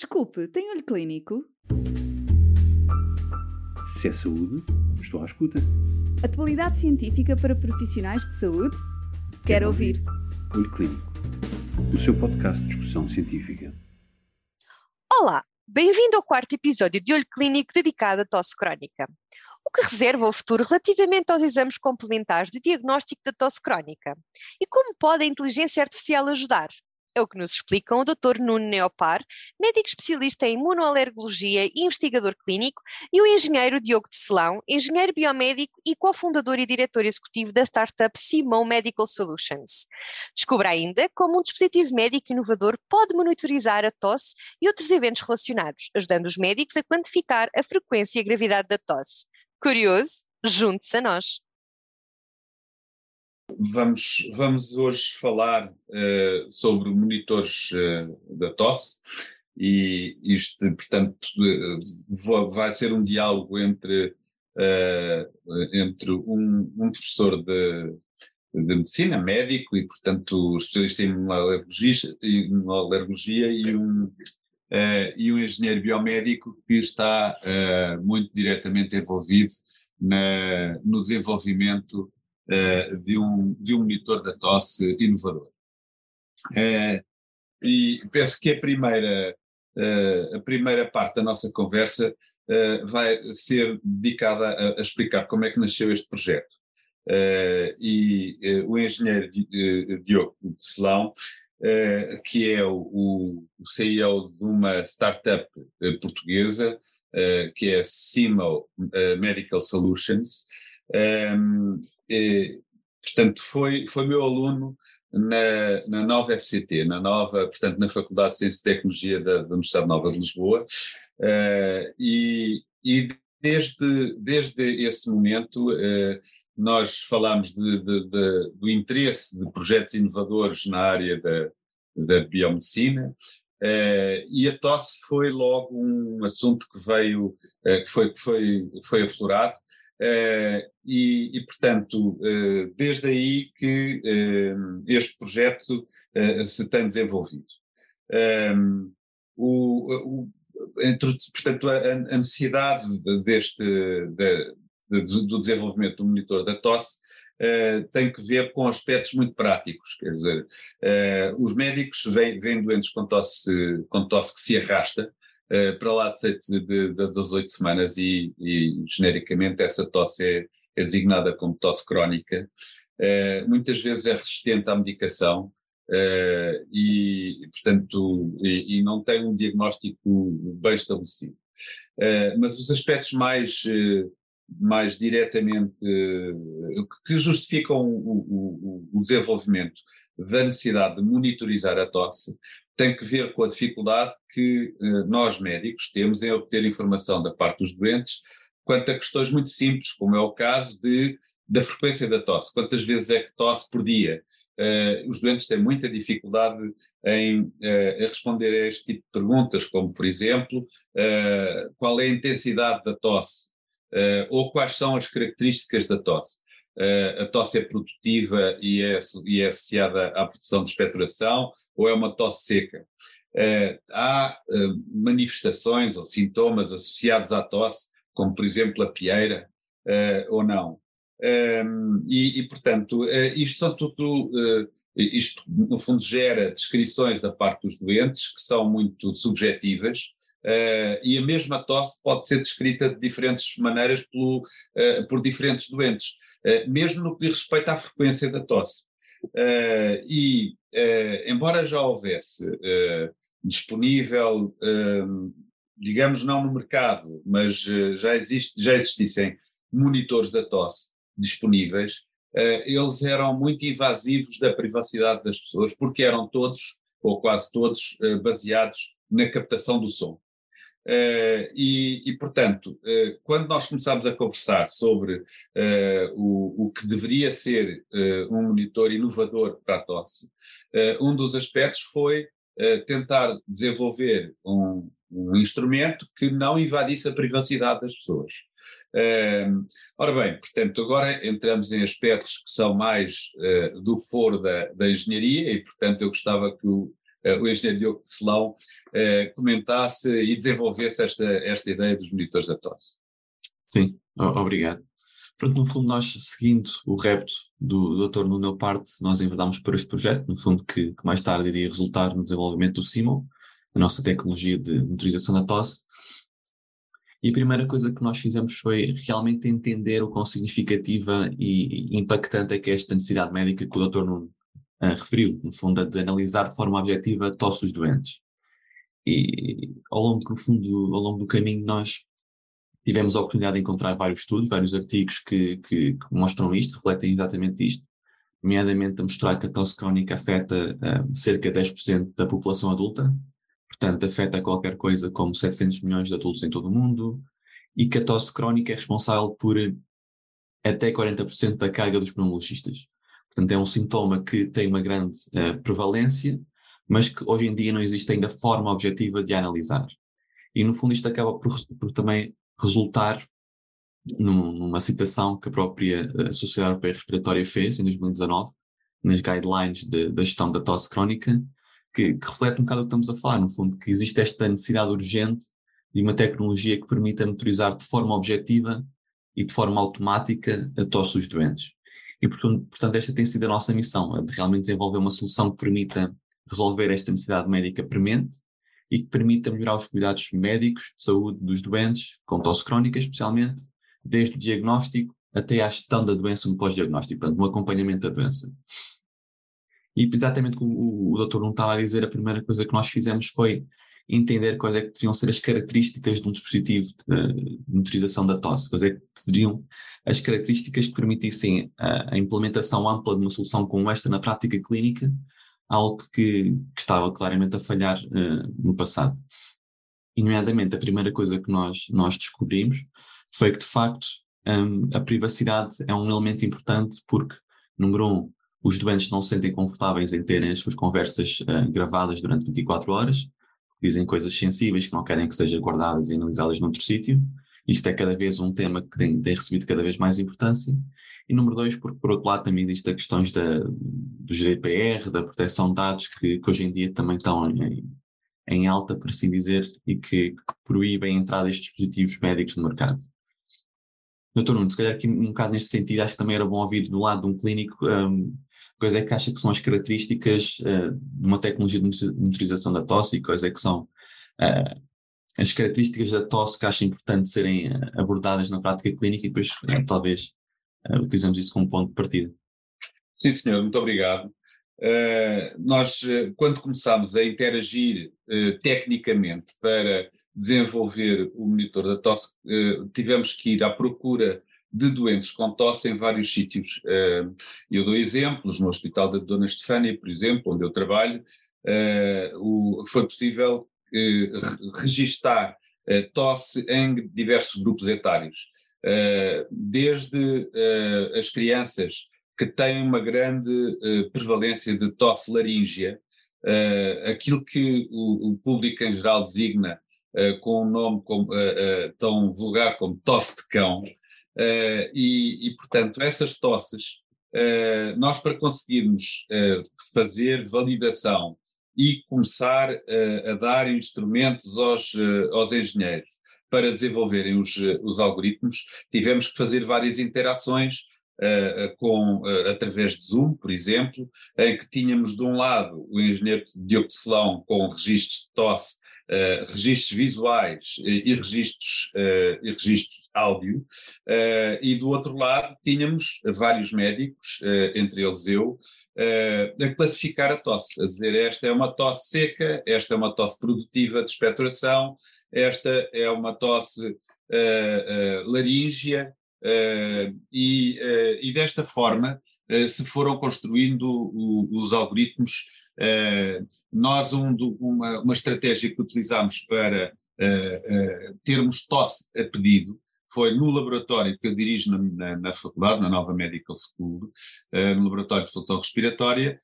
Desculpe, tem olho clínico? Se é saúde, estou à escuta. Atualidade científica para profissionais de saúde? Quero ouvir. Olho Clínico, o seu podcast de discussão científica. Olá, bem-vindo ao quarto episódio de Olho Clínico dedicado à tosse crónica. O que reserva o futuro relativamente aos exames complementares de diagnóstico da tosse crónica? E como pode a inteligência artificial ajudar? É o que nos explicam o Dr. Nuno Neopar, médico especialista em imunoalergologia e investigador clínico, e o engenheiro Diogo de Celão, engenheiro biomédico e cofundador e diretor executivo da startup Simon Medical Solutions. Descubra ainda como um dispositivo médico inovador pode monitorizar a tosse e outros eventos relacionados, ajudando os médicos a quantificar a frequência e a gravidade da tosse. Curioso? Junte-se a nós. Vamos, vamos hoje falar uh, sobre monitores uh, da tosse e isto, portanto, uh, vai ser um diálogo entre, entre um, um, professor de, de medicina, médico e, portanto, especialista em imunoalergologia e um Uh, e um engenheiro biomédico que está uh, muito diretamente envolvido na, no desenvolvimento de, um, de um monitor da tosse inovador. e penso que a primeira, a primeira parte da nossa conversa vai ser dedicada a, a, explicar como é que nasceu este projeto. e o engenheiro Diogo de Celão uh, que é o, o, CEO de uma startup portuguesa, que é Simo Medical Solutions. Um, ehm, portanto, foi, foi meu aluno na, na nova FCT, na nova, portanto, na Faculdade de Ciência e Tecnologia da, da Universidade Nova de Lisboa, e, e desde, desde esse momento nós falámos de, de, de, do interesse de projetos inovadores na área da, da biomedicina, uh, e a tosse foi logo um assunto que veio, uh, que foi, que foi, foi aflorado, uh, e, e, portanto, desde aí que este projeto se tem desenvolvido. Um, o, o, entre, portanto, a, a necessidade deste, de, do desenvolvimento do monitor da tosse Uh, tem que ver com aspectos muito práticos, quer dizer, uh, os médicos vêm, vêm doentes com tosse, com tosse que se arrasta uh, para lá de, sete, de, de, das oito semanas e, e, genericamente essa tosse é, é designada como tosse crónica, muitas vezes é resistente à medicação e, portanto, e, e, não tem um diagnóstico bem estabelecido. mas os aspectos mais mais diretamente, uh, que justificam o, o, o, desenvolvimento da necessidade de monitorizar a tosse, tem que ver com a dificuldade que uh, nós médicos temos em obter informação da parte dos doentes quanto a questões muito simples, como é o caso de, da frequência da tosse. Quantas vezes é que tosse por dia? Uh, os doentes têm muita dificuldade em uh, responder a este tipo de perguntas, como, por exemplo, qual é a intensidade da tosse? ou quais são as características da tosse. A tosse é produtiva e é, e é associada à produção de expectoração, ou é uma tosse seca? Uh, há manifestações ou sintomas associados à tosse, como por exemplo a pieira, ou não? Ehm, e, e, portanto, isto são tudo isto no fundo gera descrições da parte dos doentes que são muito subjetivas e a mesma tosse pode ser descrita de diferentes maneiras pelo, por diferentes doentes, mesmo no que diz respeito à frequência da tosse. E, embora já houvesse disponível, digamos não no mercado, mas já, existe, já existissem monitores da tosse disponíveis, eles eram muito invasivos da privacidade das pessoas, porque eram todos, ou quase todos, baseados na captação do som. Uh, e, e, portanto, uh, quando nós começámos a conversar sobre uh, o, o, que deveria ser um monitor inovador para a tosse, um dos aspectos foi tentar desenvolver um, um, instrumento que não invadisse a privacidade das pessoas. ora bem, portanto, agora entramos em aspectos que são mais do foro da, da engenharia e, portanto, eu gostava que o, o engenheiro Diogo de Selão comentasse e desenvolvesse esta, esta ideia dos monitores da tosse. Sim, obrigado. Pronto, no fundo, nós, seguindo o repto do Dr. Nuno Parte, nós enverdámos para este projeto, no fundo, que, que, mais tarde iria resultar no desenvolvimento do Simon, a nossa tecnologia de motorização da tosse. E a primeira coisa que nós fizemos foi realmente entender o quão significativa e impactante é que é esta necessidade médica que o Dr. Nuno uh, referiu, no fundo, de analisar de forma objetiva a tosse dos doentes. E ao longo, no fundo, ao longo do caminho, nós tivemos a oportunidade de encontrar vários estudos, vários artigos que, que, que mostram isto, refletem exatamente isto, nomeadamente a mostrar que a tosse crónica afeta uh, cerca de 10% da população adulta, portanto afeta qualquer coisa como 700 milhões de adultos em todo o mundo, e que a tosse crónica é responsável por até 40% da carga dos pneumologistas. Portanto, é um sintoma que tem uma grande uh, prevalência, mas que hoje em dia não existe ainda forma objetiva de analisar. E no fundo isto acaba por, por também resultar num, numa citação que a própria eh, Sociedade Europeia Respiratória fez em 2019, nas guidelines de, da gestão da tosse crónica, que, que, reflete um bocado o que estamos a falar, no fundo, que existe esta necessidade urgente de uma tecnologia que permita monitorizar de forma objetiva e de forma automática a tosse dos doentes. E, portanto, esta tem sido a nossa missão, de realmente desenvolver uma solução que permita resolver esta necessidade médica premente e que permita melhorar os cuidados médicos de saúde dos doentes, com tosse crónica especialmente, desde o diagnóstico até à gestão da doença no pós-diagnóstico, portanto, no acompanhamento da doença. E exatamente como o, o doutor não estava a dizer, a primeira coisa que nós fizemos foi entender quais é que deviam ser as características de um dispositivo de monitorização da tosse, quais é que seriam as características que permitissem a, a implementação ampla de uma solução como esta na prática clínica, algo que, que estava claramente a falhar uh, no passado. E, nomeadamente, a primeira coisa que nós, nós descobrimos foi que, de facto, um, a privacidade é um elemento importante porque, número um, os doentes não se sentem confortáveis em terem as suas conversas uh, gravadas durante 24 horas, dizem coisas sensíveis que não querem que sejam guardadas e analisadas noutro sítio. Isto é cada vez um tema que tem, tem recebido cada vez mais importância. E número dois, porque por outro lado também existem questões da, do GDPR, da proteção de dados, que, que hoje em dia também estão em, em alta, por assim dizer, e que, que proíbem a entrada destes dispositivos médicos no mercado. Doutor Nuno, se calhar aqui um bocado neste sentido, acho que também era bom ouvir do lado de um clínico um, quais é que acha que são as características uh, de uma tecnologia de monitorização da tosse e quais é que são uh, as características da tosse que acha importante serem uh, abordadas na prática clínica e depois talvez uh, utilizamos isso como ponto de partida. Sim, senhor, muito obrigado. Nós, quando começámos a interagir tecnicamente para desenvolver o monitor da tosse, tivemos que ir à procura de doentes com tosse em vários sítios. eu dou exemplos, no Hospital da Dona Estefânia, por exemplo, onde eu trabalho, o, foi possível registar tosse em diversos grupos etários. Eh, desde eh, as crianças que têm uma grande eh, prevalência de tosse laríngea, aquilo que o, público em geral designa com um nome como, tão vulgar como tosse de cão, e, e, portanto, essas tosses, nós para conseguirmos fazer validação e começar a dar instrumentos aos, aos engenheiros para desenvolverem os, os algoritmos, tivemos que fazer várias interações uh, com, uh, através de Zoom, por exemplo, em que tínhamos de um lado o engenheiro Diogo Celão com registros de tosse, uh, registros visuais e registros, e registros áudio, e do outro lado tínhamos vários médicos, entre eles eu, a classificar a tosse, a dizer esta é uma tosse seca, esta é uma tosse produtiva de expectoração, esta é uma tosse uh, uh, laríngea uh, e, e, desta forma se foram construindo os algoritmos. Nós, um uma, uma, estratégia que utilizámos para termos tosse a pedido foi no laboratório que eu dirijo na, na, na faculdade, na Nova Medical School, no laboratório de função respiratória,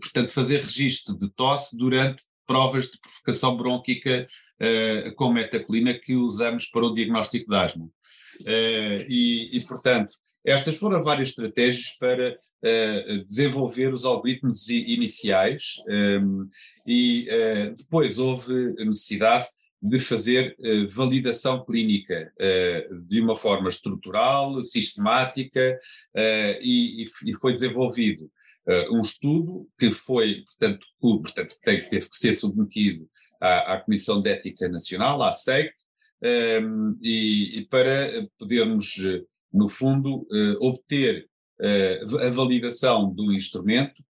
portanto, fazer registro de tosse durante provas de provocação brônquica uh, com metacolina que usamos para o diagnóstico de asma. E, e, portanto, estas foram várias estratégias para desenvolver os algoritmos iniciais um, e depois houve necessidade de fazer uh, validação clínica uh, de uma forma estrutural, sistemática, uh, e, e, foi desenvolvido um estudo que foi, portanto, portanto teve que ser submetido à, à, Comissão de Ética Nacional, à SEC, um, ehm, e, e, para podermos, no fundo, obter a validação do instrumento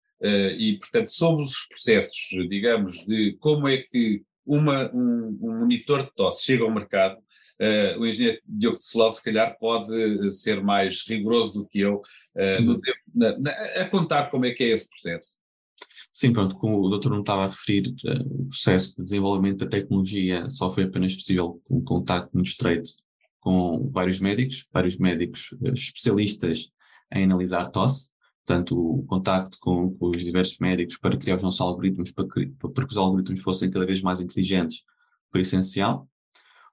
e, portanto, sobre os processos, digamos, de como é que uma, um, um, monitor de tosse chega ao mercado, uh, o engenheiro Diogo de Celal se calhar pode eh, ser mais rigoroso do que eu uh, na, na, a contar como é que é esse processo. Sim, pronto, como o doutor não estava a referir, o processo de desenvolvimento da tecnologia só foi apenas possível com um contato muito estreito com vários médicos, vários médicos especialistas em analisar tosse, portanto, o contacto com, com, os diversos médicos para criar os nossos algoritmos, para, para que os algoritmos fossem cada vez mais inteligentes, foi essencial.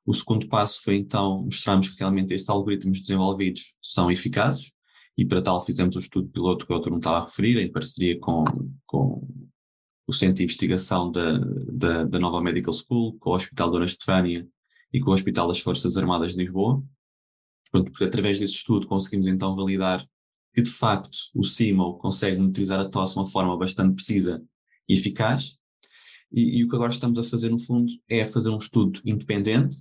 O segundo passo foi então mostrarmos que realmente estes algoritmos desenvolvidos são eficazes, e para tal fizemos o estudo piloto que o outro não estava a referir, em parceria com, com o Centro de Investigação da, da, da Nova Medical School, com o Hospital Dona Estefânia e com o Hospital das Forças Armadas de Lisboa. Pronto, através desse estudo conseguimos então validar que de facto o CIMO consegue monitorizar a tosse de uma forma bastante precisa e eficaz. E, e, o que agora estamos a fazer, no fundo, é fazer um estudo independente,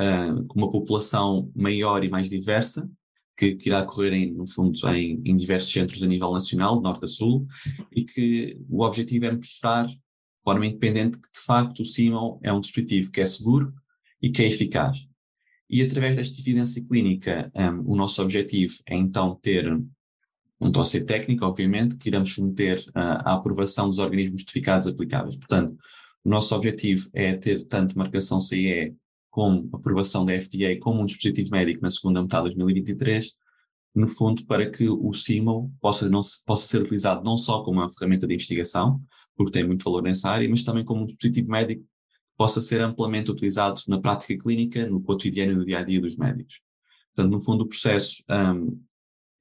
uh, com uma população maior e mais diversa, que, que irá ocorrer, em, no fundo, em, em, diversos centros a nível nacional, norte a sul, e que o objetivo é mostrar, de forma independente, que de facto o CIMO é um dispositivo que é seguro e que é eficaz. E através desta evidência clínica, um, o nosso objetivo é então ter um dossiê técnico, obviamente, que iremos submeter uh, à aprovação dos organismos notificados aplicáveis. Portanto, o nosso objetivo é ter tanto marcação CE como aprovação da FDA como um dispositivo médico na segunda metade de 2023, no fundo para que o CIMO possa, não, possa ser utilizado não só como uma ferramenta de investigação, porque tem muito valor nessa área, mas também como um dispositivo médico possa ser amplamente utilizado na prática clínica, no cotidiano e no dia a dia dos médicos. Portanto, no fundo, o processo um,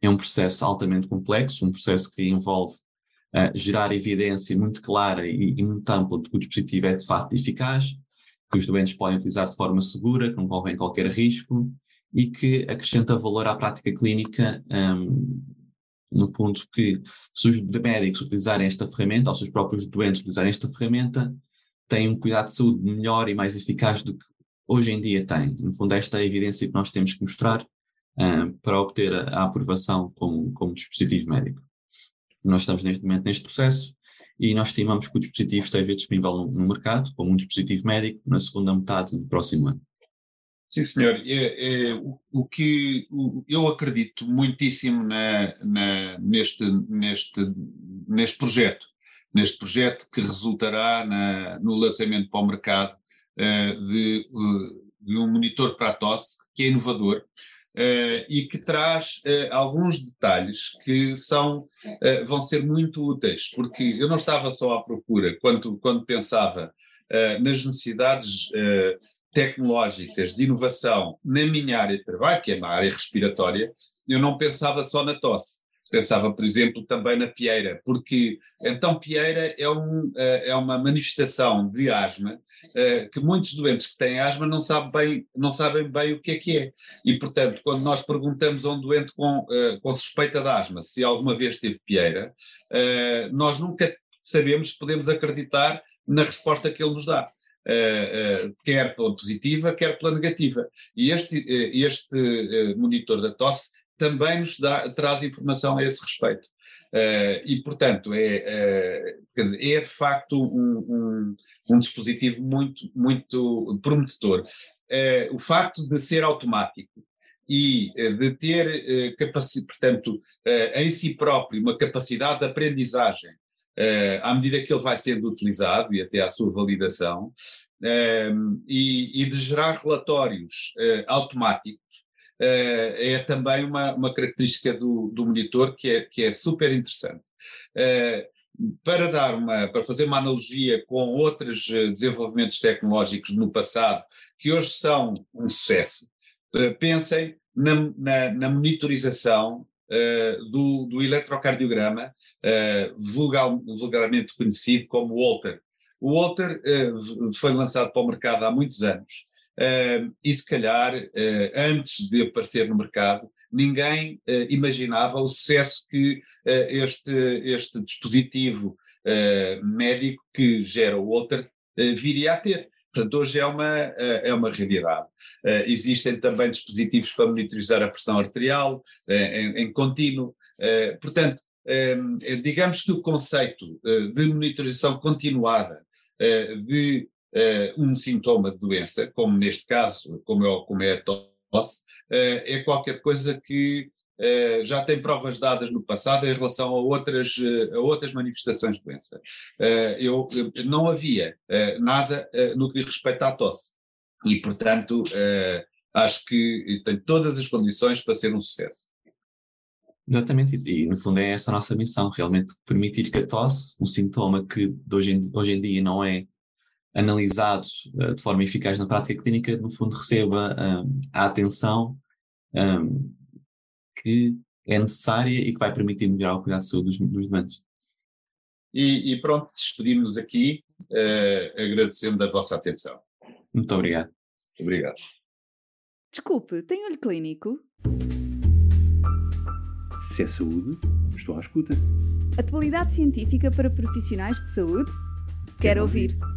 é um processo altamente complexo, um processo que envolve uh, gerar evidência muito clara e, e, muito ampla de que o dispositivo é de facto eficaz, que os doentes podem utilizar de forma segura, que não envolvem qualquer risco e que acrescenta valor à prática clínica, um, no ponto que se os médicos utilizarem esta ferramenta, ou se os próprios doentes utilizarem esta ferramenta, têm um cuidado de saúde melhor e mais eficaz do que hoje em dia têm. No fundo, esta é a evidência que nós temos que mostrar uh, para obter a, a aprovação como, como dispositivo médico. Nós estamos neste momento neste processo e nós estimamos que o dispositivo esteja disponível no, no mercado como um dispositivo médico na segunda metade do próximo ano. Sim, senhor. É, é, o, o, que o, eu acredito muitíssimo na, na, neste, neste, neste projeto, neste projeto que resultará na, no lançamento para o mercado uh, de, uh, de, um monitor para a tosse, que é inovador, Uh, e que traz alguns detalhes que são, vão ser muito úteis, porque eu não estava só à procura, quando, quando pensava nas necessidades tecnológicas de inovação na minha área de trabalho, que é na área respiratória, eu não pensava só na tosse. Pensava, por exemplo, também na pieira, porque então pieira é, um, é uma manifestação de asma uh, que muitos doentes que têm asma não sabem, bem, não sabem bem o que é que é. E, portanto, quando nós perguntamos a um doente com, uh, com suspeita de asma se alguma vez teve pieira, nós nunca sabemos se podemos acreditar na resposta que ele nos dá. Uh, uh, quer pela positiva, quer pela negativa. E este, uh, este monitor da tosse também nos dá, traz informação a esse respeito. e, portanto, é, dizer, é de facto um, um, um dispositivo muito, muito prometedor. Uh, o facto de ser automático e uh, de ter, uh, portanto, em si próprio uma capacidade de aprendizagem à medida que ele vai sendo utilizado e até à sua validação, e, e, de gerar relatórios automáticos, é também uma, uma característica do, do monitor que é, que é super interessante para dar uma, para fazer uma analogia com outros eh, desenvolvimentos tecnológicos no passado que hoje são um sucesso, eh, pensem na, na, na monitorização uh, do, do, eletrocardiograma, uh, vulgar, vulgarmente conhecido como Walter. O Walter uh, foi lançado para o mercado há muitos anos e, se calhar, antes de aparecer no mercado, ninguém imaginava o sucesso que este, este dispositivo médico que gera o Walter viria a ter. Portanto, hoje é uma, é uma realidade. Uh, existem também dispositivos para monitorizar a pressão arterial uh, em, em, contínuo. Uh, portanto, digamos que o conceito de monitorização continuada de um sintoma de doença, como neste caso, como é, como é a tosse, é qualquer coisa que Uh, já tem provas dadas no passado em relação a outras, uh, a outras manifestações de doença. Uh, eu, não havia nada no que diz respeito à tosse e, portanto, uh, acho que tem todas as condições para ser um sucesso. Exatamente, e, e no fundo é essa a nossa missão, realmente permitir que a tosse, um sintoma que hoje em, hoje em dia não é analisado uh, de forma eficaz na prática clínica, no fundo receba um, a atenção um, que é necessária e que vai permitir melhorar o cuidado de saúde dos, dos doentes. E, e pronto, despedimos-nos aqui, uh, agradecendo a vossa atenção. Muito obrigado. Obrigado. Desculpe, tem olho clínico? Se é saúde, estou à escuta. Atualidade científica para profissionais de saúde? Quero, Quero ouvir. ouvir.